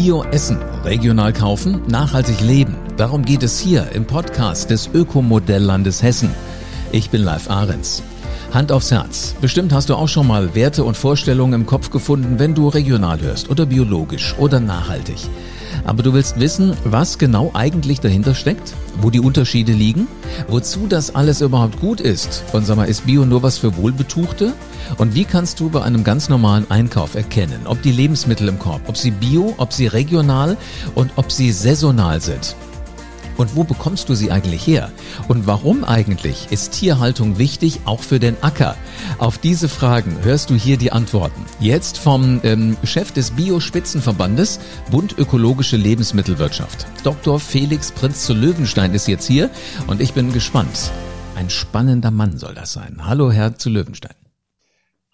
Bio essen, regional kaufen, nachhaltig leben. Darum geht es hier im Podcast des Ökomodelllandes Hessen. Ich bin Live Ahrens. Hand aufs Herz. Bestimmt hast du auch schon mal Werte und Vorstellungen im Kopf gefunden, wenn du regional hörst oder biologisch oder nachhaltig. Aber du willst wissen, was genau eigentlich dahinter steckt, wo die Unterschiede liegen, wozu das alles überhaupt gut ist. Und sag mal, ist Bio nur was für Wohlbetuchte? Und wie kannst du bei einem ganz normalen Einkauf erkennen, ob die Lebensmittel im Korb, ob sie bio, ob sie regional und ob sie saisonal sind? Und wo bekommst du sie eigentlich her? Und warum eigentlich ist Tierhaltung wichtig, auch für den Acker? Auf diese Fragen hörst du hier die Antworten. Jetzt vom ähm, Chef des Bio-Spitzenverbandes Bund Ökologische Lebensmittelwirtschaft. Dr. Felix Prinz zu Löwenstein ist jetzt hier und ich bin gespannt. Ein spannender Mann soll das sein. Hallo, Herr zu Löwenstein.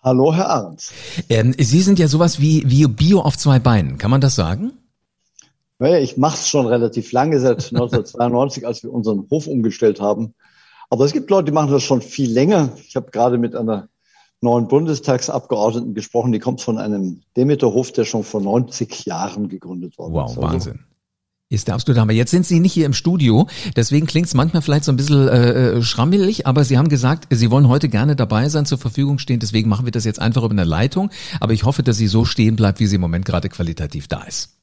Hallo, Herr Arndt. Ähm, Sie sind ja sowas wie, wie Bio auf zwei Beinen. Kann man das sagen? Naja, ich mache es schon relativ lange, seit 1992, als wir unseren Hof umgestellt haben. Aber es gibt Leute, die machen das schon viel länger. Ich habe gerade mit einer neuen Bundestagsabgeordneten gesprochen, die kommt von einem Demeterhof, der schon vor 90 Jahren gegründet worden wow, ist. Wow, also Wahnsinn. Ist der absolute Hammer. Jetzt sind Sie nicht hier im Studio, deswegen klingt es manchmal vielleicht so ein bisschen äh, äh, schrammelig, aber Sie haben gesagt, Sie wollen heute gerne dabei sein, zur Verfügung stehen, deswegen machen wir das jetzt einfach über eine Leitung. Aber ich hoffe, dass sie so stehen bleibt, wie sie im Moment gerade qualitativ da ist.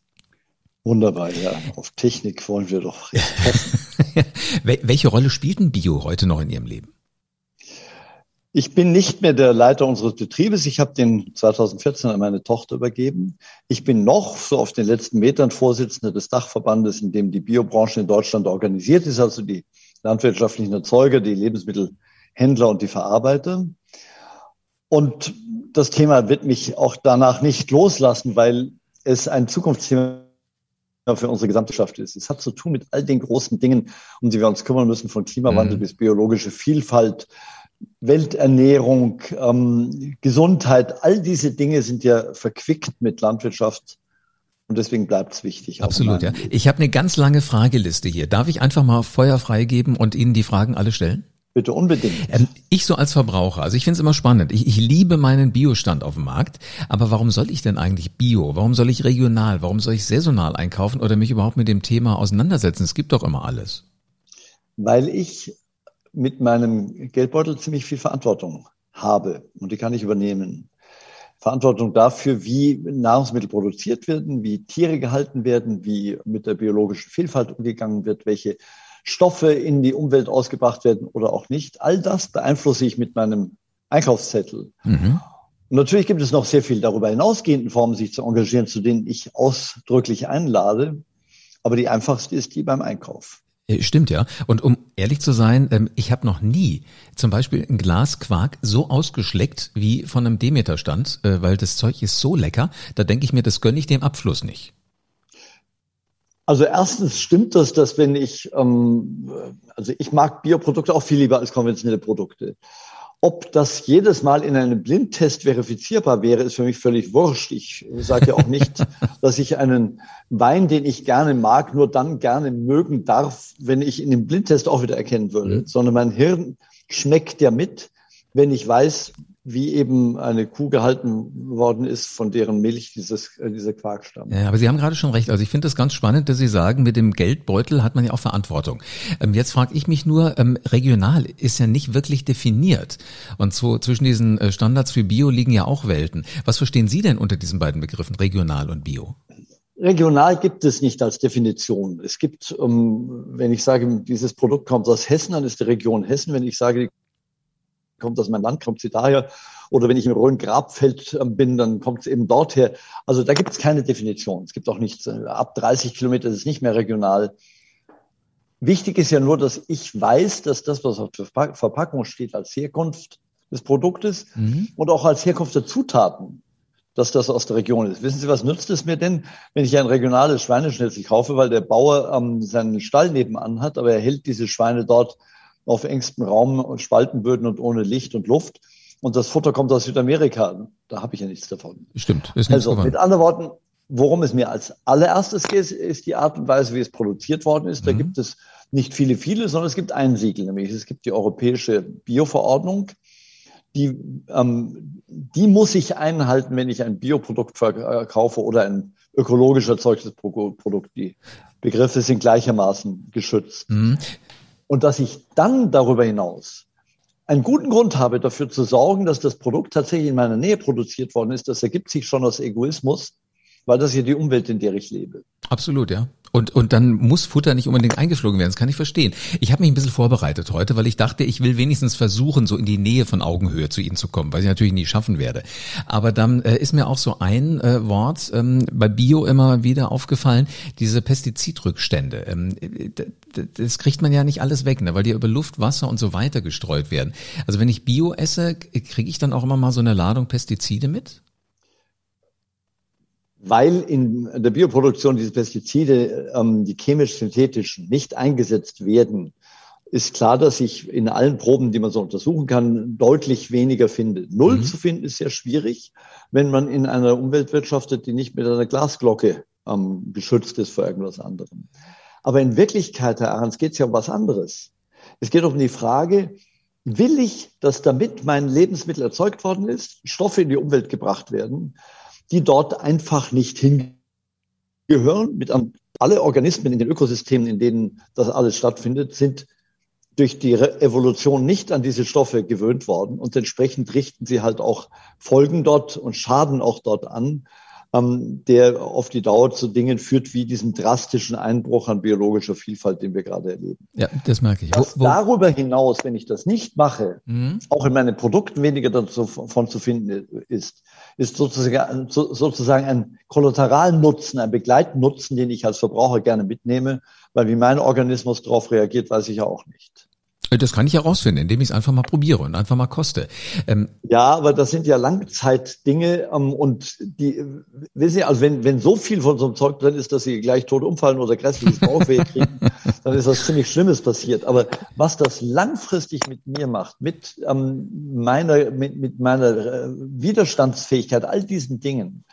Wunderbar, ja. Auf Technik wollen wir doch recht Welche Rolle spielt ein Bio heute noch in Ihrem Leben? Ich bin nicht mehr der Leiter unseres Betriebes. Ich habe den 2014 an meine Tochter übergeben. Ich bin noch so auf den letzten Metern Vorsitzender des Dachverbandes, in dem die Biobranche in Deutschland organisiert ist, also die landwirtschaftlichen Erzeuger, die Lebensmittelhändler und die Verarbeiter. Und das Thema wird mich auch danach nicht loslassen, weil es ein Zukunftsthema für unsere Gesamtwirtschaft ist. Es hat zu tun mit all den großen Dingen, um die wir uns kümmern müssen, von Klimawandel mhm. bis biologische Vielfalt, Welternährung, ähm, Gesundheit. All diese Dinge sind ja verquickt mit Landwirtschaft. Und deswegen bleibt es wichtig. Absolut, ja. Ich habe eine ganz lange Frageliste hier. Darf ich einfach mal Feuer freigeben und Ihnen die Fragen alle stellen? Bitte unbedingt. Ähm, ich so als Verbraucher, also ich finde es immer spannend. Ich, ich liebe meinen Biostand auf dem Markt, aber warum soll ich denn eigentlich Bio? Warum soll ich regional? Warum soll ich saisonal einkaufen oder mich überhaupt mit dem Thema auseinandersetzen? Es gibt doch immer alles. Weil ich mit meinem Geldbeutel ziemlich viel Verantwortung habe und die kann ich übernehmen. Verantwortung dafür, wie Nahrungsmittel produziert werden, wie Tiere gehalten werden, wie mit der biologischen Vielfalt umgegangen wird, welche Stoffe in die Umwelt ausgebracht werden oder auch nicht. All das beeinflusse ich mit meinem Einkaufszettel. Mhm. Und natürlich gibt es noch sehr viel darüber hinausgehenden Formen, sich zu engagieren, zu denen ich ausdrücklich einlade. Aber die einfachste ist die beim Einkauf. Stimmt ja. Und um ehrlich zu sein, ähm, ich habe noch nie zum Beispiel ein Glas Quark so ausgeschleckt wie von einem Demeter-Stand, äh, weil das Zeug ist so lecker. Da denke ich mir, das gönne ich dem Abfluss nicht. Also erstens stimmt das, dass wenn ich, ähm, also ich mag Bioprodukte auch viel lieber als konventionelle Produkte. Ob das jedes Mal in einem Blindtest verifizierbar wäre, ist für mich völlig wurscht. Ich sage ja auch nicht, dass ich einen Wein, den ich gerne mag, nur dann gerne mögen darf, wenn ich in dem Blindtest auch wieder erkennen würde, mhm. sondern mein Hirn schmeckt ja mit, wenn ich weiß, wie eben eine Kuh gehalten worden ist, von deren Milch dieses, äh, dieser Quark stammt. Ja, aber Sie haben gerade schon recht. Also ich finde das ganz spannend, dass Sie sagen, mit dem Geldbeutel hat man ja auch Verantwortung. Ähm, jetzt frage ich mich nur, ähm, regional ist ja nicht wirklich definiert. Und so zwischen diesen äh, Standards für Bio liegen ja auch Welten. Was verstehen Sie denn unter diesen beiden Begriffen, regional und Bio? Regional gibt es nicht als Definition. Es gibt, ähm, wenn ich sage, dieses Produkt kommt aus Hessen, dann ist die Region Hessen. Wenn ich sage, die kommt aus meinem Land, kommt sie daher. Oder wenn ich im Rhön-Grabfeld ähm, bin, dann kommt es eben dort her. Also da gibt es keine Definition. Es gibt auch nichts, äh, ab 30 Kilometer ist es nicht mehr regional. Wichtig ist ja nur, dass ich weiß, dass das, was auf der Verpackung steht, als Herkunft des Produktes mhm. und auch als Herkunft der Zutaten, dass das aus der Region ist. Wissen Sie, was nützt es mir denn, wenn ich ein regionales Schweineschnitzel kaufe, weil der Bauer ähm, seinen Stall nebenan hat, aber er hält diese Schweine dort auf engstem Raum und Spaltenböden und ohne Licht und Luft. Und das Futter kommt aus Südamerika. Da habe ich ja nichts davon. Stimmt. Ist also mit anderen Worten, worum es mir als allererstes geht, ist die Art und Weise, wie es produziert worden ist. Da mhm. gibt es nicht viele, viele, sondern es gibt ein Siegel, nämlich es gibt die europäische Bioverordnung. die, ähm, die muss ich einhalten, wenn ich ein Bioprodukt verkaufe oder ein ökologisch erzeugtes Produkt. Die Begriffe sind gleichermaßen geschützt. Mhm. Und dass ich dann darüber hinaus einen guten Grund habe, dafür zu sorgen, dass das Produkt tatsächlich in meiner Nähe produziert worden ist, das ergibt sich schon aus Egoismus, weil das ja die Umwelt, in der ich lebe. Absolut, ja. Und, und dann muss Futter nicht unbedingt eingeflogen werden. Das kann ich verstehen. Ich habe mich ein bisschen vorbereitet heute, weil ich dachte, ich will wenigstens versuchen, so in die Nähe von Augenhöhe zu Ihnen zu kommen, was ich natürlich nie schaffen werde. Aber dann äh, ist mir auch so ein äh, Wort ähm, bei Bio immer wieder aufgefallen, diese Pestizidrückstände. Ähm, das kriegt man ja nicht alles weg, ne, weil die über Luft, Wasser und so weiter gestreut werden. Also wenn ich Bio esse, kriege ich dann auch immer mal so eine Ladung Pestizide mit? Weil in der Bioproduktion diese Pestizide, ähm, die chemisch-synthetischen, nicht eingesetzt werden, ist klar, dass ich in allen Proben, die man so untersuchen kann, deutlich weniger finde. Null mhm. zu finden ist sehr schwierig, wenn man in einer Umwelt wirtschaftet, die nicht mit einer Glasglocke ähm, geschützt ist vor irgendwas anderem. Aber in Wirklichkeit, Herr Ahrens, geht es ja um was anderes. Es geht um die Frage, will ich, dass damit mein Lebensmittel erzeugt worden ist, Stoffe in die Umwelt gebracht werden, die dort einfach nicht hingehören. Mit alle Organismen in den Ökosystemen, in denen das alles stattfindet, sind durch die Evolution nicht an diese Stoffe gewöhnt worden und entsprechend richten sie halt auch Folgen dort und Schaden auch dort an, ähm, der auf die Dauer zu Dingen führt, wie diesen drastischen Einbruch an biologischer Vielfalt, den wir gerade erleben. Ja, das merke ich. Wo, wo darüber hinaus, wenn ich das nicht mache, mhm. auch in meinen Produkten weniger davon zu finden ist, ist sozusagen, sozusagen ein Kollateralnutzen, ein Begleitnutzen, den ich als Verbraucher gerne mitnehme, weil wie mein Organismus darauf reagiert, weiß ich ja auch nicht. Das kann ich herausfinden, indem ich es einfach mal probiere und einfach mal koste. Ähm ja, aber das sind ja Langzeitdinge ähm, und die, wissen Sie, also wenn, wenn so viel von so einem Zeug drin ist, dass Sie gleich tot umfallen oder grässliches Bauchweh kriegen, dann ist was ziemlich Schlimmes passiert. Aber was das langfristig mit mir macht, mit ähm, meiner, mit, mit meiner äh, Widerstandsfähigkeit, all diesen Dingen,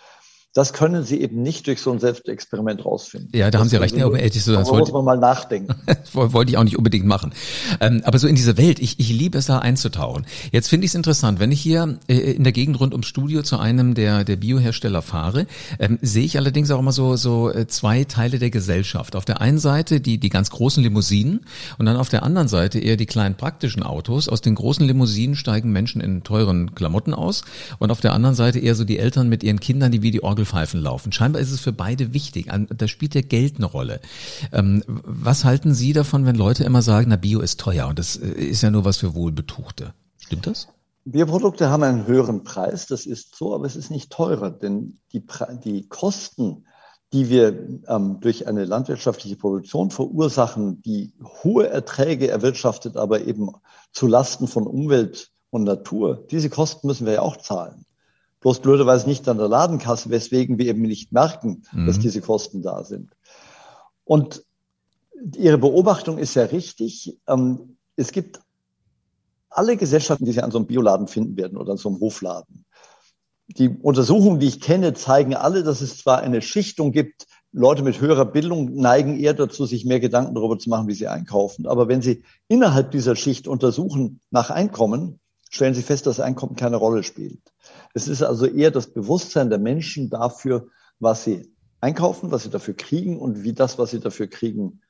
das können Sie eben nicht durch so ein Selbstexperiment rausfinden. Ja, da das haben Sie recht. Ja, aber ehrlich, so, das muss man mal nachdenken. wollte ich auch nicht unbedingt machen. Ähm, aber so in diese Welt, ich, ich liebe es da einzutauchen. Jetzt finde ich es interessant, wenn ich hier äh, in der Gegend rund ums Studio zu einem der, der Biohersteller fahre, ähm, sehe ich allerdings auch immer so, so äh, zwei Teile der Gesellschaft. Auf der einen Seite die, die ganz großen Limousinen und dann auf der anderen Seite eher die kleinen praktischen Autos. Aus den großen Limousinen steigen Menschen in teuren Klamotten aus und auf der anderen Seite eher so die Eltern mit ihren Kindern, die wie die Orgel Orgelpfeifen laufen. Scheinbar ist es für beide wichtig. Da spielt ja Geld eine Rolle. Ähm, was halten Sie davon, wenn Leute immer sagen, na Bio ist teuer und das äh, ist ja nur was für Wohlbetuchte? Stimmt das? Bioprodukte haben einen höheren Preis, das ist so, aber es ist nicht teurer, denn die, die Kosten, die wir ähm, durch eine landwirtschaftliche Produktion verursachen, die hohe Erträge erwirtschaftet, aber eben zu Lasten von Umwelt und Natur, diese Kosten müssen wir ja auch zahlen bloß blöderweise nicht an der Ladenkasse, weswegen wir eben nicht merken, mhm. dass diese Kosten da sind. Und Ihre Beobachtung ist ja richtig. Ähm, es gibt alle Gesellschaften, die Sie an so einem Bioladen finden werden oder an so einem Hofladen. Die Untersuchungen, die ich kenne, zeigen alle, dass es zwar eine Schichtung gibt, Leute mit höherer Bildung neigen eher dazu, sich mehr Gedanken darüber zu machen, wie sie einkaufen. Aber wenn Sie innerhalb dieser Schicht untersuchen nach Einkommen, stellen Sie fest, dass Einkommen keine Rolle spielt. Es ist also eher das Bewusstsein der Menschen dafür, was sie einkaufen, was sie dafür kriegen und wie das, was sie dafür kriegen,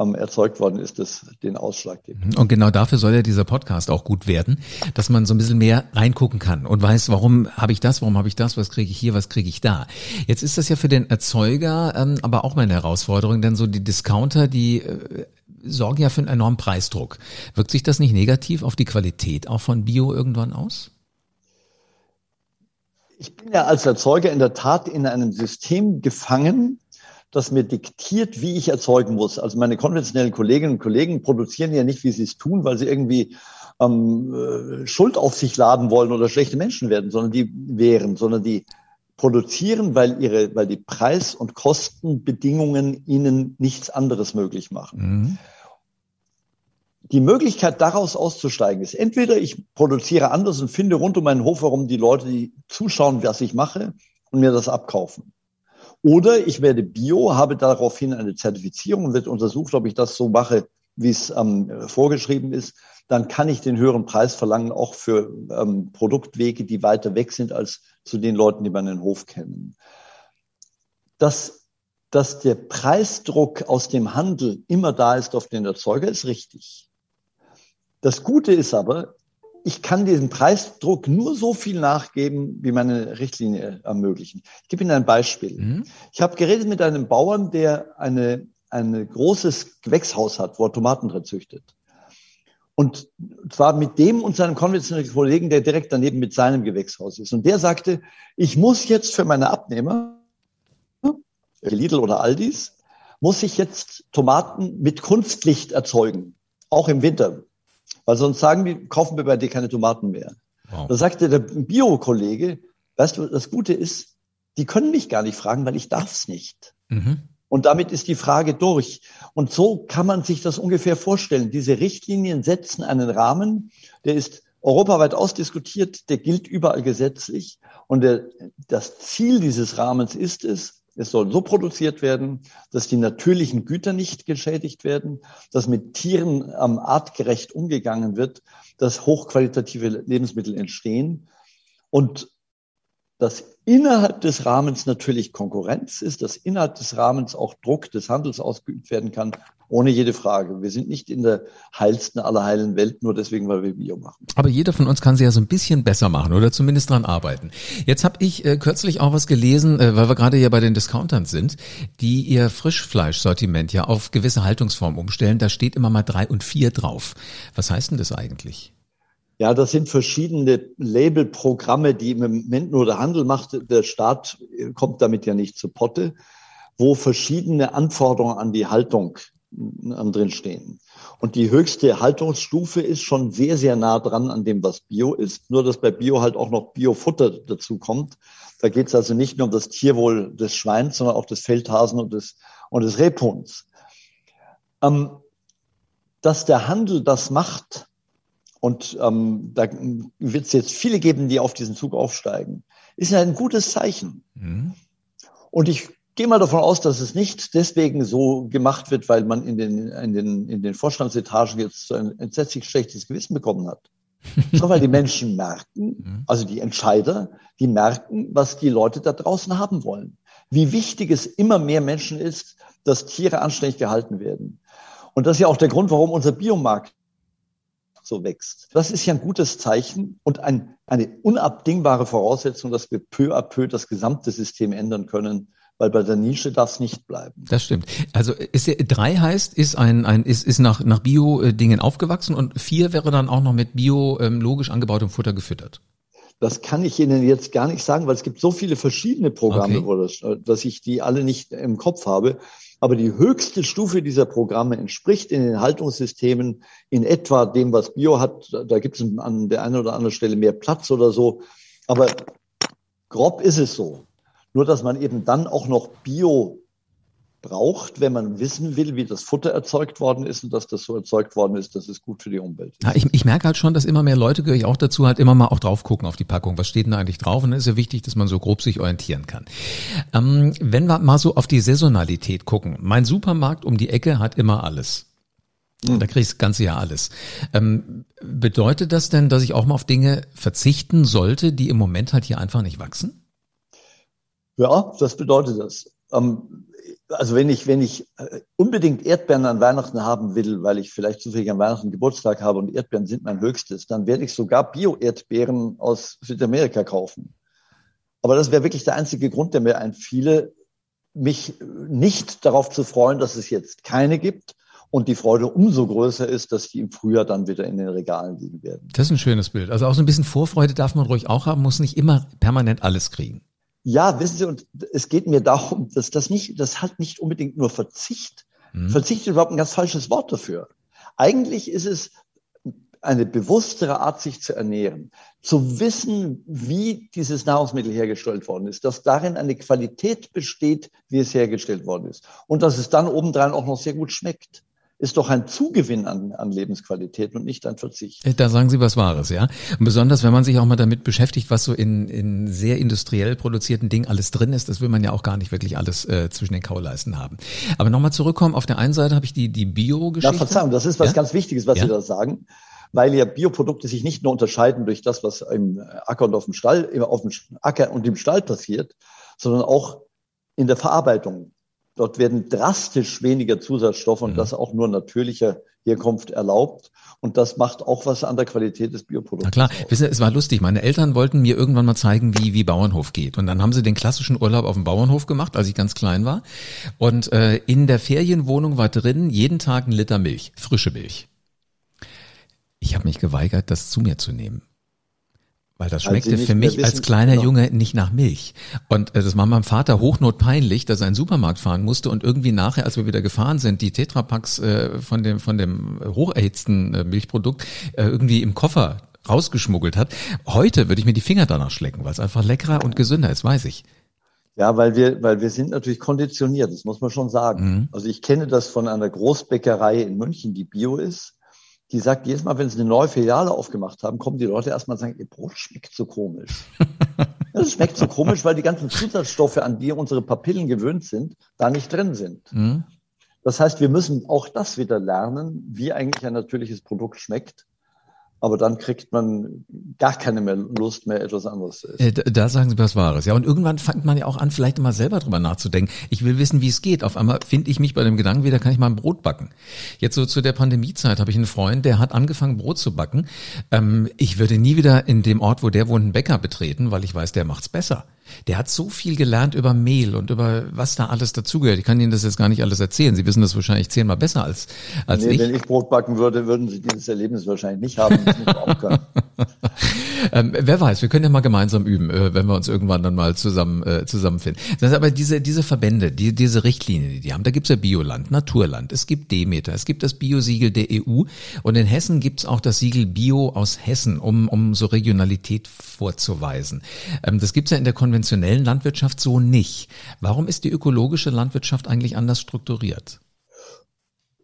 ähm, erzeugt worden ist, das den Ausschlag gibt. Und genau dafür soll ja dieser Podcast auch gut werden, dass man so ein bisschen mehr reingucken kann und weiß, warum habe ich das, warum habe ich das, was kriege ich hier, was kriege ich da. Jetzt ist das ja für den Erzeuger ähm, aber auch mal eine Herausforderung, denn so die Discounter, die äh, sorgen ja für einen enormen Preisdruck. Wirkt sich das nicht negativ auf die Qualität auch von Bio irgendwann aus? Ich bin ja als Erzeuger in der Tat in einem System gefangen, das mir diktiert, wie ich erzeugen muss. Also meine konventionellen Kolleginnen und Kollegen produzieren ja nicht, wie sie es tun, weil sie irgendwie ähm, äh, Schuld auf sich laden wollen oder schlechte Menschen werden, sondern die wären, sondern die produzieren, weil ihre, weil die Preis- und Kostenbedingungen ihnen nichts anderes möglich machen. Mhm. Die Möglichkeit, daraus auszusteigen, ist entweder ich produziere anders und finde rund um meinen Hof herum die Leute, die zuschauen, was ich mache und mir das abkaufen. Oder ich werde Bio, habe daraufhin eine Zertifizierung und wird untersucht, ob ich das so mache, wie es ähm, vorgeschrieben ist, dann kann ich den höheren Preis verlangen, auch für ähm, Produktwege, die weiter weg sind als zu den Leuten, die man den Hof kennen. Dass, dass der Preisdruck aus dem Handel immer da ist auf den Erzeuger, ist richtig. Das Gute ist aber, ich kann diesem Preisdruck nur so viel nachgeben, wie meine Richtlinie ermöglichen. Ich gebe Ihnen ein Beispiel. Mhm. Ich habe geredet mit einem Bauern, der eine, ein großes Gewächshaus hat, wo er Tomaten drin züchtet. Und zwar mit dem und seinem konventionellen Kollegen, der direkt daneben mit seinem Gewächshaus ist. Und der sagte, ich muss jetzt für meine Abnehmer, Lidl oder Aldis, muss ich jetzt Tomaten mit Kunstlicht erzeugen. Auch im Winter. Weil sonst sagen die, kaufen wir bei dir keine Tomaten mehr. Wow. Da sagte der Bio-Kollege, weißt du, das Gute ist, die können mich gar nicht fragen, weil ich darf's nicht. Mhm. Und damit ist die Frage durch. Und so kann man sich das ungefähr vorstellen. Diese Richtlinien setzen einen Rahmen, der ist europaweit ausdiskutiert, der gilt überall gesetzlich. Und der, das Ziel dieses Rahmens ist es, es soll so produziert werden, dass die natürlichen Güter nicht geschädigt werden, dass mit Tieren ähm, artgerecht umgegangen wird, dass hochqualitative Lebensmittel entstehen. Und dass innerhalb des Rahmens natürlich Konkurrenz ist, dass innerhalb des Rahmens auch Druck des Handels ausgeübt werden kann, ohne jede Frage. Wir sind nicht in der heilsten aller heilen Welt, nur deswegen, weil wir Bio machen. Aber jeder von uns kann sie ja so ein bisschen besser machen oder zumindest dran arbeiten. Jetzt habe ich äh, kürzlich auch was gelesen, äh, weil wir gerade ja bei den Discountern sind, die ihr Frischfleischsortiment ja auf gewisse Haltungsformen umstellen. Da steht immer mal drei und vier drauf. Was heißt denn das eigentlich? Ja, das sind verschiedene Labelprogramme, die im Moment nur der Handel macht. Der Staat kommt damit ja nicht zu Potte, wo verschiedene Anforderungen an die Haltung äh, drin stehen. Und die höchste Haltungsstufe ist schon sehr, sehr nah dran an dem, was Bio ist. Nur, dass bei Bio halt auch noch Biofutter dazu kommt. Da geht es also nicht nur um das Tierwohl des Schweins, sondern auch des Feldhasen und des, und des Rebhuhns. Ähm, dass der Handel das macht, und ähm, da wird es jetzt viele geben, die auf diesen Zug aufsteigen. Ist ja ein gutes Zeichen. Mhm. Und ich gehe mal davon aus, dass es nicht deswegen so gemacht wird, weil man in den, in den, in den Vorstandsetagen jetzt ein entsetzlich schlechtes Gewissen bekommen hat. sondern weil die Menschen merken, mhm. also die Entscheider, die merken, was die Leute da draußen haben wollen. Wie wichtig es immer mehr Menschen ist, dass Tiere anständig gehalten werden. Und das ist ja auch der Grund, warum unser Biomarkt so wächst. Das ist ja ein gutes Zeichen und ein, eine unabdingbare Voraussetzung, dass wir peu à peu das gesamte System ändern können, weil bei der Nische darf es nicht bleiben. Das stimmt. Also ist drei heißt, ist ein, ein ist, ist nach, nach Bio-Dingen aufgewachsen und vier wäre dann auch noch mit biologisch ähm, angebautem Futter gefüttert. Das kann ich Ihnen jetzt gar nicht sagen, weil es gibt so viele verschiedene Programme, okay. das, dass ich die alle nicht im Kopf habe. Aber die höchste Stufe dieser Programme entspricht in den Haltungssystemen in etwa dem, was Bio hat. Da gibt es an der einen oder anderen Stelle mehr Platz oder so. Aber grob ist es so. Nur, dass man eben dann auch noch Bio braucht, wenn man wissen will, wie das Futter erzeugt worden ist und dass das so erzeugt worden ist, dass es gut für die Umwelt ist. Ja, ich, ich merke halt schon, dass immer mehr Leute, gehöre ich auch dazu, halt immer mal auch drauf gucken auf die Packung. Was steht denn da eigentlich drauf? Und dann ist ja wichtig, dass man so grob sich orientieren kann. Ähm, wenn wir mal so auf die Saisonalität gucken. Mein Supermarkt um die Ecke hat immer alles. Hm. Da kriege ich das ganze Jahr alles. Ähm, bedeutet das denn, dass ich auch mal auf Dinge verzichten sollte, die im Moment halt hier einfach nicht wachsen? Ja, das bedeutet das. Ähm, also wenn ich, wenn ich äh, unbedingt Erdbeeren an Weihnachten haben will, weil ich vielleicht zufällig an Weihnachten Geburtstag habe und Erdbeeren sind mein höchstes, dann werde ich sogar Bio-Erdbeeren aus Südamerika kaufen. Aber das wäre wirklich der einzige Grund, der mir einfiele, mich nicht darauf zu freuen, dass es jetzt keine gibt und die Freude umso größer ist, dass die im Frühjahr dann wieder in den Regalen liegen werden. Das ist ein schönes Bild. Also auch so ein bisschen Vorfreude darf man ruhig auch haben, muss nicht immer permanent alles kriegen. Ja, wissen Sie, und es geht mir darum, dass das nicht, das hat nicht unbedingt nur Verzicht. Mhm. Verzicht ist überhaupt ein ganz falsches Wort dafür. Eigentlich ist es eine bewusstere Art, sich zu ernähren, zu wissen, wie dieses Nahrungsmittel hergestellt worden ist, dass darin eine Qualität besteht, wie es hergestellt worden ist und dass es dann obendrein auch noch sehr gut schmeckt. Ist doch ein Zugewinn an, an Lebensqualität und nicht ein Verzicht. Äh, da sagen Sie was Wahres, ja. Und besonders, wenn man sich auch mal damit beschäftigt, was so in, in sehr industriell produzierten Dingen alles drin ist, das will man ja auch gar nicht wirklich alles äh, zwischen den Kauleisten haben. Aber nochmal zurückkommen, auf der einen Seite habe ich die, die Bio-Geschichte. Ja, Verzeihung, das ist was ja? ganz Wichtiges, was ja? Sie da sagen weil ja Bioprodukte sich nicht nur unterscheiden durch das, was im Acker und auf dem Stall, auf dem Acker und im Stall passiert, sondern auch in der Verarbeitung. Dort werden drastisch weniger Zusatzstoffe und mhm. das auch nur natürlicher Herkunft erlaubt. Und das macht auch was an der Qualität des Bioprodukts. Na klar, Wissen, es war lustig. Meine Eltern wollten mir irgendwann mal zeigen, wie, wie Bauernhof geht. Und dann haben sie den klassischen Urlaub auf dem Bauernhof gemacht, als ich ganz klein war. Und äh, in der Ferienwohnung war drin jeden Tag ein Liter Milch, frische Milch. Ich habe mich geweigert, das zu mir zu nehmen. Weil das schmeckte für mich als kleiner genau. Junge nicht nach Milch. Und äh, das war meinem Vater hochnotpeinlich, dass er in den Supermarkt fahren musste und irgendwie nachher, als wir wieder gefahren sind, die Tetrapacks äh, von dem von dem hocherhitzten äh, Milchprodukt äh, irgendwie im Koffer rausgeschmuggelt hat. Heute würde ich mir die Finger danach schlecken, weil es einfach leckerer und gesünder ist, weiß ich. Ja, weil wir, weil wir sind natürlich konditioniert, das muss man schon sagen. Mhm. Also ich kenne das von einer Großbäckerei in München, die bio ist die sagt, jedes Mal, wenn sie eine neue Filiale aufgemacht haben, kommen die Leute erstmal und sagen, ihr Brot schmeckt so komisch. Es schmeckt so komisch, weil die ganzen Zusatzstoffe, an die unsere Papillen gewöhnt sind, da nicht drin sind. Mhm. Das heißt, wir müssen auch das wieder lernen, wie eigentlich ein natürliches Produkt schmeckt aber dann kriegt man gar keine mehr Lust mehr, etwas anderes zu essen. Äh, da, sagen Sie was Wahres. Ja, und irgendwann fängt man ja auch an, vielleicht mal selber drüber nachzudenken. Ich will wissen, wie es geht. Auf einmal finde ich mich bei dem Gedanken wieder, kann ich mal ein Brot backen. Jetzt so zu der Pandemiezeit habe ich einen Freund, der hat angefangen, Brot zu backen. Ähm, ich würde nie wieder in dem Ort, wo der wohnt, einen Bäcker betreten, weil ich weiß, der macht's besser. Der hat so viel gelernt über Mehl und über was da alles dazugehört. Ich kann Ihnen das jetzt gar nicht alles erzählen. Sie wissen das wahrscheinlich zehnmal besser als, als nee, ich. Wenn ich Brot backen würde, würden Sie dieses Erlebnis wahrscheinlich nicht haben. ähm, wer weiß, wir können ja mal gemeinsam üben, äh, wenn wir uns irgendwann dann mal zusammen äh, zusammenfinden. Das aber diese diese Verbände, die, diese Richtlinien, die die haben, da gibt's ja Bioland, Naturland, es gibt Demeter, es gibt das Biosiegel der EU und in Hessen gibt's auch das Siegel Bio aus Hessen, um um so Regionalität vorzuweisen. Ähm, das gibt's ja in der konventionellen Landwirtschaft so nicht. Warum ist die ökologische Landwirtschaft eigentlich anders strukturiert?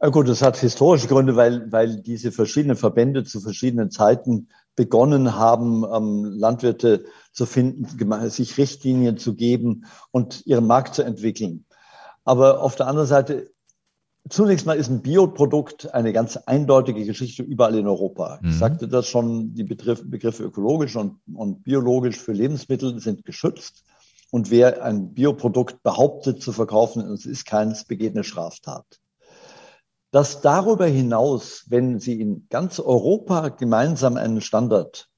Ja gut, das hat historische Gründe, weil, weil diese verschiedenen Verbände zu verschiedenen Zeiten begonnen haben, ähm, Landwirte zu finden, sich Richtlinien zu geben und ihren Markt zu entwickeln. Aber auf der anderen Seite, zunächst mal ist ein Bioprodukt eine ganz eindeutige Geschichte überall in Europa. Mhm. Ich sagte das schon, die Begriff, Begriffe ökologisch und, und biologisch für Lebensmittel sind geschützt. Und wer ein Bioprodukt behauptet zu verkaufen, es ist keins, begeht eine Straftat dass darüber hinaus, wenn Sie in ganz Europa gemeinsam einen Standard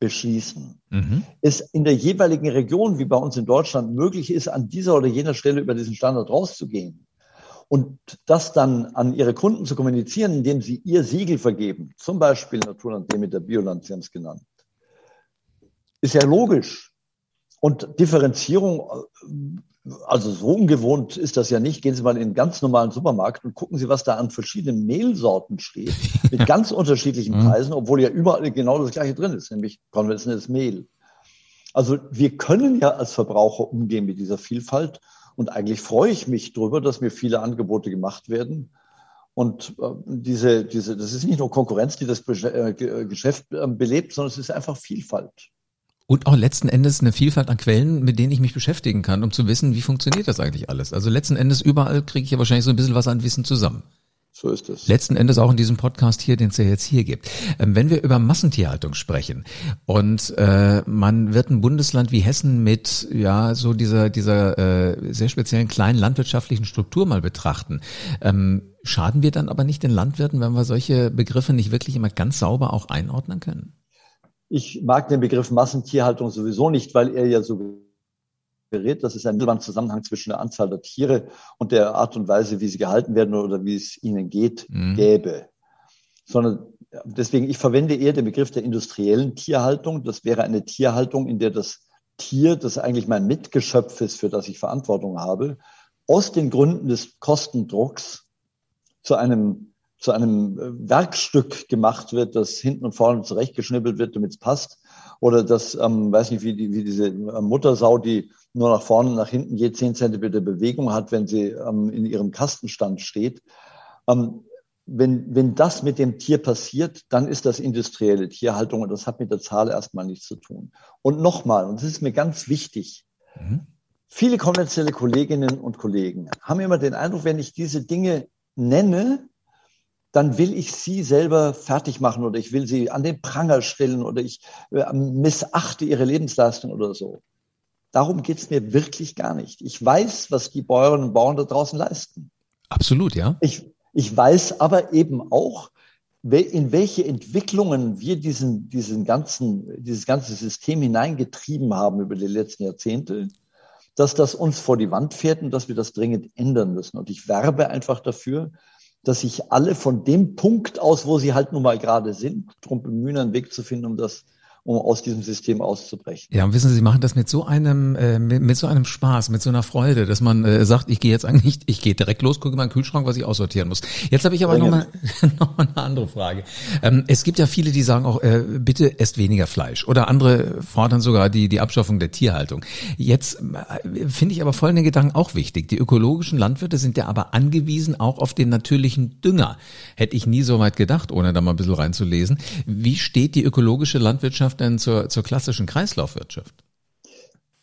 beschließen, mhm. es in der jeweiligen Region, wie bei uns in Deutschland, möglich ist, an dieser oder jener Stelle über diesen Standard rauszugehen und das dann an Ihre Kunden zu kommunizieren, indem Sie Ihr Siegel vergeben, zum Beispiel Naturland Demeter Bioland, Sie haben es genannt, ist ja logisch. Und Differenzierung also so ungewohnt ist das ja nicht. Gehen Sie mal in einen ganz normalen Supermarkt und gucken Sie, was da an verschiedenen Mehlsorten steht, mit ganz unterschiedlichen mhm. Preisen, obwohl ja überall genau das gleiche drin ist, nämlich konventionelles Mehl. Also wir können ja als Verbraucher umgehen mit dieser Vielfalt und eigentlich freue ich mich darüber, dass mir viele Angebote gemacht werden. Und äh, diese, diese, das ist nicht nur Konkurrenz, die das äh, Geschäft äh, belebt, sondern es ist einfach Vielfalt. Und auch letzten Endes eine Vielfalt an Quellen, mit denen ich mich beschäftigen kann, um zu wissen, wie funktioniert das eigentlich alles. Also letzten Endes überall kriege ich ja wahrscheinlich so ein bisschen was an Wissen zusammen. So ist es. Letzten Endes auch in diesem Podcast hier, den es ja jetzt hier gibt. Ähm, wenn wir über Massentierhaltung sprechen und äh, man wird ein Bundesland wie Hessen mit ja so dieser dieser äh, sehr speziellen kleinen landwirtschaftlichen Struktur mal betrachten, ähm, schaden wir dann aber nicht den Landwirten, wenn wir solche Begriffe nicht wirklich immer ganz sauber auch einordnen können? Ich mag den Begriff Massentierhaltung sowieso nicht, weil er ja so gerät, dass es einen Zusammenhang zwischen der Anzahl der Tiere und der Art und Weise, wie sie gehalten werden oder wie es ihnen geht, mhm. gäbe. Sondern deswegen, ich verwende eher den Begriff der industriellen Tierhaltung. Das wäre eine Tierhaltung, in der das Tier, das eigentlich mein Mitgeschöpf ist, für das ich Verantwortung habe, aus den Gründen des Kostendrucks zu einem zu einem äh, Werkstück gemacht wird, das hinten und vorne zurechtgeschnippelt wird, damit es passt. Oder das, ähm, weiß nicht, wie, die, wie diese äh, Muttersau, die nur nach vorne und nach hinten je zehn Zentimeter Bewegung hat, wenn sie ähm, in ihrem Kastenstand steht. Ähm, wenn, wenn das mit dem Tier passiert, dann ist das industrielle Tierhaltung und das hat mit der Zahl erstmal nichts zu tun. Und nochmal, und das ist mir ganz wichtig, mhm. viele konventionelle Kolleginnen und Kollegen haben immer den Eindruck, wenn ich diese Dinge nenne, dann will ich sie selber fertig machen oder ich will sie an den Pranger stellen oder ich äh, missachte ihre Lebensleistung oder so. Darum geht's mir wirklich gar nicht. Ich weiß, was die Bäuerinnen und Bauern da draußen leisten. Absolut, ja. Ich, ich weiß aber eben auch, in welche Entwicklungen wir diesen, diesen ganzen, dieses ganze System hineingetrieben haben über die letzten Jahrzehnte, dass das uns vor die Wand fährt und dass wir das dringend ändern müssen. Und ich werbe einfach dafür, dass sich alle von dem Punkt aus, wo sie halt nun mal gerade sind, darum bemühen, einen Weg zu finden, um das um aus diesem System auszubrechen. Ja, und wissen Sie, Sie machen das mit so einem, äh, mit, mit, so einem Spaß, mit so einer Freude, dass man äh, sagt, ich gehe jetzt eigentlich, ich gehe direkt los, gucke mal in den Kühlschrank, was ich aussortieren muss. Jetzt habe ich aber nochmal noch mal eine andere Frage. Ähm, es gibt ja viele, die sagen auch, äh, bitte esst weniger Fleisch. Oder andere fordern sogar die, die Abschaffung der Tierhaltung. Jetzt äh, finde ich aber folgende Gedanken auch wichtig. Die ökologischen Landwirte sind ja aber angewiesen auch auf den natürlichen Dünger. Hätte ich nie so weit gedacht, ohne da mal ein bisschen reinzulesen. Wie steht die ökologische Landwirtschaft denn zur, zur klassischen Kreislaufwirtschaft?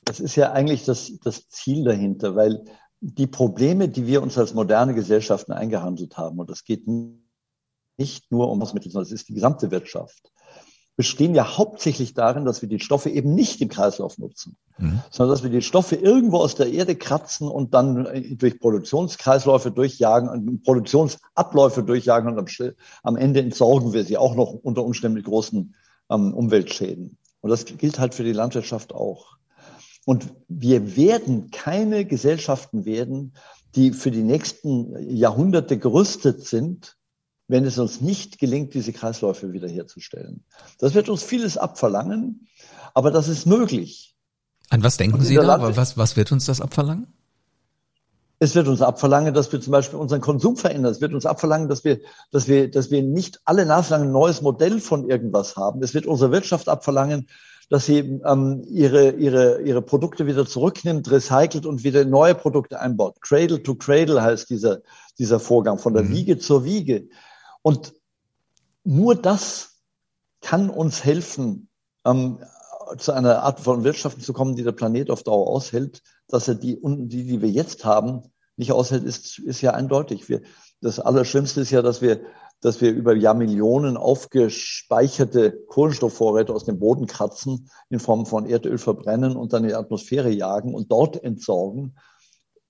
Das ist ja eigentlich das, das Ziel dahinter, weil die Probleme, die wir uns als moderne Gesellschaften eingehandelt haben, und das geht nicht nur um Hausmittel, sondern es ist die gesamte Wirtschaft, bestehen ja hauptsächlich darin, dass wir die Stoffe eben nicht im Kreislauf nutzen, mhm. sondern dass wir die Stoffe irgendwo aus der Erde kratzen und dann durch Produktionskreisläufe durchjagen, Produktionsabläufe durchjagen und am, am Ende entsorgen wir sie auch noch unter Umständen mit großen ähm, Umweltschäden. Und das gilt halt für die Landwirtschaft auch. Und wir werden keine Gesellschaften werden, die für die nächsten Jahrhunderte gerüstet sind, wenn es uns nicht gelingt, diese Kreisläufe wiederherzustellen. Das wird uns vieles abverlangen, aber das ist möglich. An was denken Sie da? Was, was wird uns das abverlangen? Es wird uns abverlangen, dass wir zum Beispiel unseren Konsum verändern. Es wird uns abverlangen, dass wir, dass wir, dass wir nicht alle Nase ein neues Modell von irgendwas haben. Es wird unsere Wirtschaft abverlangen, dass sie ähm, ihre, ihre, ihre Produkte wieder zurücknimmt, recycelt und wieder neue Produkte einbaut. Cradle to Cradle heißt dieser, dieser Vorgang, von der mhm. Wiege zur Wiege. Und nur das kann uns helfen, ähm, zu einer Art von Wirtschaft zu kommen, die der Planet auf Dauer aushält, dass er die, die, die wir jetzt haben, nicht aushält, ist, ist ja eindeutig. Wir, das Allerschlimmste ist ja, dass wir, dass wir über Jahrmillionen aufgespeicherte Kohlenstoffvorräte aus dem Boden kratzen, in Form von Erdöl verbrennen und dann in die Atmosphäre jagen und dort entsorgen.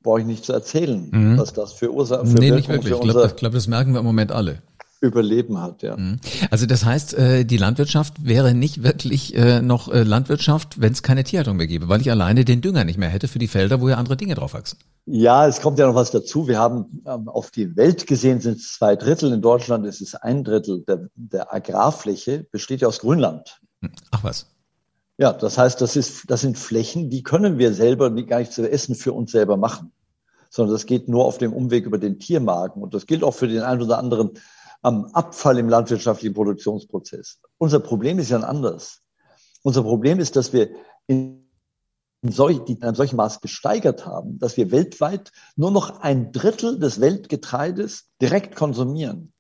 Brauche ich nicht zu erzählen, mhm. was das für Ursachen für Nee, nicht wirklich. Ich glaube, das, glaub, das merken wir im Moment alle. Überleben hat, ja. Mhm. Also das heißt, äh, die Landwirtschaft wäre nicht wirklich äh, noch äh, Landwirtschaft, wenn es keine Tierhaltung mehr gäbe, weil ich alleine den Dünger nicht mehr hätte für die Felder, wo ja andere Dinge drauf wachsen. Ja, es kommt ja noch was dazu. Wir haben ähm, auf die Welt gesehen sind es zwei Drittel. In Deutschland ist es ein Drittel der, der Agrarfläche besteht ja aus Grünland. Hm. Ach was. Ja, das heißt, das ist, das sind Flächen, die können wir selber gar nicht zu essen für uns selber machen, sondern das geht nur auf dem Umweg über den Tiermagen. Und das gilt auch für den einen oder anderen am Abfall im landwirtschaftlichen Produktionsprozess. Unser Problem ist ja ein anderes. Unser Problem ist, dass wir in, solch, in einem solchen Maß gesteigert haben, dass wir weltweit nur noch ein Drittel des Weltgetreides direkt konsumieren.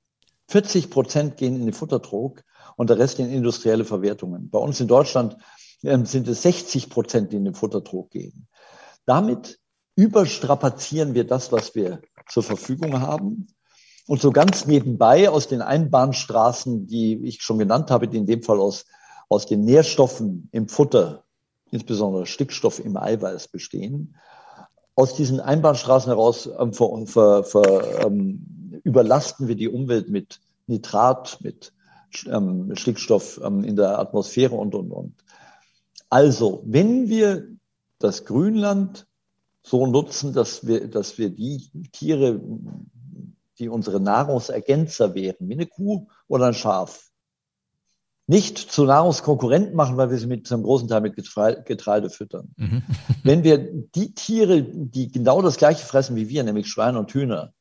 40 Prozent gehen in den Futtertrog und der Rest in industrielle Verwertungen. Bei uns in Deutschland ähm, sind es 60 Prozent, die in den Futtertrog gehen. Damit überstrapazieren wir das, was wir zur Verfügung haben und so ganz nebenbei aus den Einbahnstraßen, die ich schon genannt habe, die in dem Fall aus, aus den Nährstoffen im Futter, insbesondere Stickstoff im Eiweiß bestehen, aus diesen Einbahnstraßen heraus ähm, ver, ver, ver, ähm, überlasten wir die Umwelt mit Nitrat, mit ähm, Stickstoff ähm, in der Atmosphäre und, und, und. Also, wenn wir das Grünland so nutzen, dass wir, dass wir die Tiere die unsere Nahrungsergänzer wären, wie eine Kuh oder ein Schaf, nicht zu Nahrungskonkurrenten machen, weil wir sie mit zum großen Teil mit Getreide füttern. Mhm. Wenn wir die Tiere, die genau das gleiche fressen wie wir, nämlich Schweine und Hühner,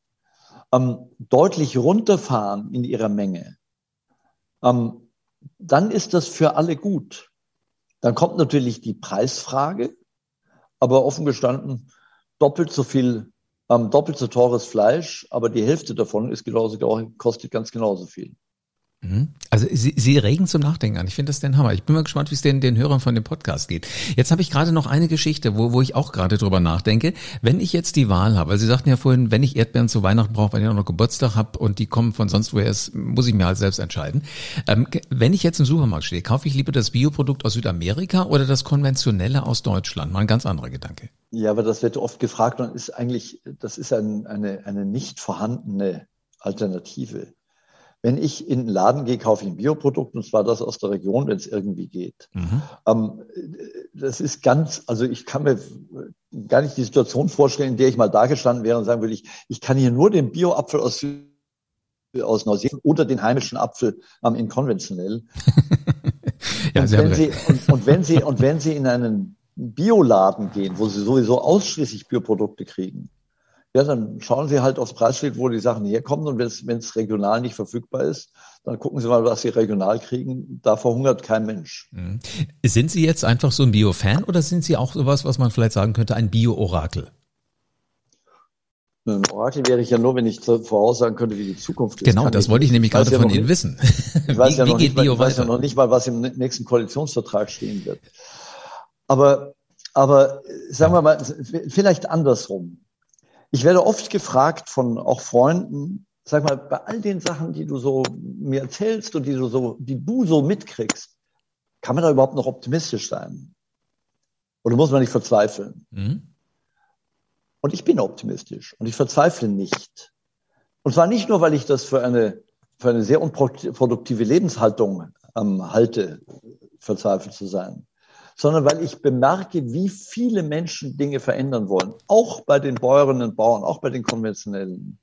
ähm, deutlich runterfahren in ihrer Menge, ähm, dann ist das für alle gut. Dann kommt natürlich die Preisfrage, aber offen gestanden, doppelt so viel ähm, doppelt so teures Fleisch, aber die Hälfte davon ist genauso, kostet ganz genauso viel. Mhm. Also Sie, Sie regen zum Nachdenken an. Ich finde das den Hammer. Ich bin mal gespannt, wie es den, den Hörern von dem Podcast geht. Jetzt habe ich gerade noch eine Geschichte, wo, wo ich auch gerade drüber nachdenke. Wenn ich jetzt die Wahl habe, weil Sie sagten ja vorhin, wenn ich Erdbeeren zu Weihnachten brauche, weil ich auch noch Geburtstag habe und die kommen von sonst woher, ist, muss ich mir halt selbst entscheiden. Ähm, wenn ich jetzt im Supermarkt stehe, kaufe ich lieber das Bioprodukt aus Südamerika oder das konventionelle aus Deutschland? Mal ein ganz anderer Gedanke. Ja, aber das wird oft gefragt und ist eigentlich, das ist ein, eine, eine nicht vorhandene Alternative. Wenn ich in den Laden gehe, kaufe ich ein Bioprodukt und zwar das aus der Region, wenn es irgendwie geht. Mhm. Ähm, das ist ganz, also ich kann mir gar nicht die Situation vorstellen, in der ich mal da gestanden wäre und sagen würde, ich, ich kann hier nur den Bioapfel aus, aus Neuseeland oder den heimischen Apfel ähm, in konventionell. ja, und, wenn Sie, und, und, wenn Sie, und wenn Sie in einen Bioladen gehen, wo Sie sowieso ausschließlich Bioprodukte kriegen, ja, dann schauen Sie halt aufs Preisschild, wo die Sachen herkommen. Und wenn es regional nicht verfügbar ist, dann gucken Sie mal, was Sie regional kriegen. Da verhungert kein Mensch. Mhm. Sind Sie jetzt einfach so ein Bio-Fan oder sind Sie auch sowas, was man vielleicht sagen könnte, ein Bio-Orakel? Ein Orakel wäre ich ja nur, wenn ich voraussagen könnte, wie die Zukunft ist. Genau, das wollte ich nämlich gerade ja von Ihnen wissen. Ich weiß, wie, ja noch nicht, ich weiß ja noch nicht mal, was im nächsten Koalitionsvertrag stehen wird. Aber, aber sagen wir mal, vielleicht andersrum. Ich werde oft gefragt von auch Freunden, sag mal, bei all den Sachen, die du so mir erzählst und die du so, die du so mitkriegst, kann man da überhaupt noch optimistisch sein? Oder muss man nicht verzweifeln? Mhm. Und ich bin optimistisch und ich verzweifle nicht. Und zwar nicht nur, weil ich das für eine, für eine sehr unproduktive Lebenshaltung ähm, halte, verzweifelt zu sein, sondern weil ich bemerke, wie viele Menschen Dinge verändern wollen, auch bei den Bäuerinnen und Bauern, auch bei den konventionellen.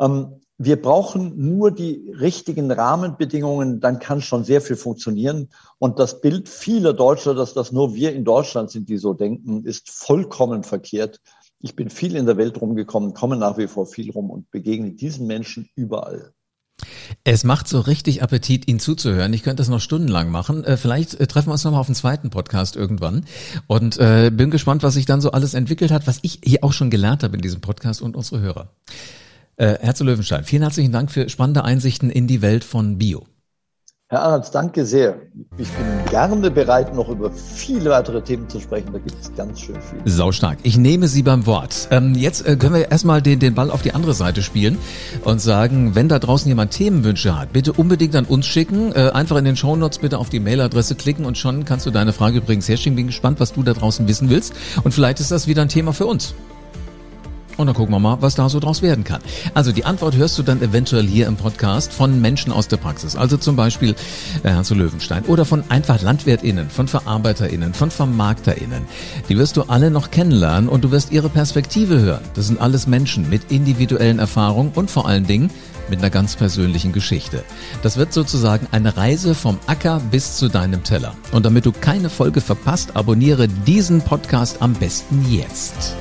Ähm, wir brauchen nur die richtigen Rahmenbedingungen, dann kann schon sehr viel funktionieren. Und das Bild vieler Deutscher, dass das nur wir in Deutschland sind, die so denken, ist vollkommen verkehrt. Ich bin viel in der Welt rumgekommen, komme nach wie vor viel rum und begegne diesen Menschen überall. Es macht so richtig Appetit, Ihnen zuzuhören. Ich könnte das noch stundenlang machen. Äh, vielleicht äh, treffen wir uns nochmal auf einen zweiten Podcast irgendwann. Und äh, bin gespannt, was sich dann so alles entwickelt hat, was ich hier auch schon gelernt habe in diesem Podcast und unsere Hörer. Äh, Herr zu Löwenstein, vielen herzlichen Dank für spannende Einsichten in die Welt von Bio. Herr Arndt, danke sehr. Ich bin gerne bereit, noch über viele weitere Themen zu sprechen. Da gibt es ganz schön viel. Sau stark. Ich nehme Sie beim Wort. Ähm, jetzt äh, können wir erstmal den, den Ball auf die andere Seite spielen und sagen, wenn da draußen jemand Themenwünsche hat, bitte unbedingt an uns schicken. Äh, einfach in den Shownotes bitte auf die Mailadresse klicken und schon kannst du deine Frage übrigens herschicken. Bin gespannt, was du da draußen wissen willst. Und vielleicht ist das wieder ein Thema für uns. Und dann gucken wir mal, was da so draus werden kann. Also die Antwort hörst du dann eventuell hier im Podcast von Menschen aus der Praxis. Also zum Beispiel äh, Herrn zu Löwenstein oder von einfach LandwirtInnen, von VerarbeiterInnen, von VermarkterInnen. Die wirst du alle noch kennenlernen und du wirst ihre Perspektive hören. Das sind alles Menschen mit individuellen Erfahrungen und vor allen Dingen mit einer ganz persönlichen Geschichte. Das wird sozusagen eine Reise vom Acker bis zu deinem Teller. Und damit du keine Folge verpasst, abonniere diesen Podcast am besten jetzt.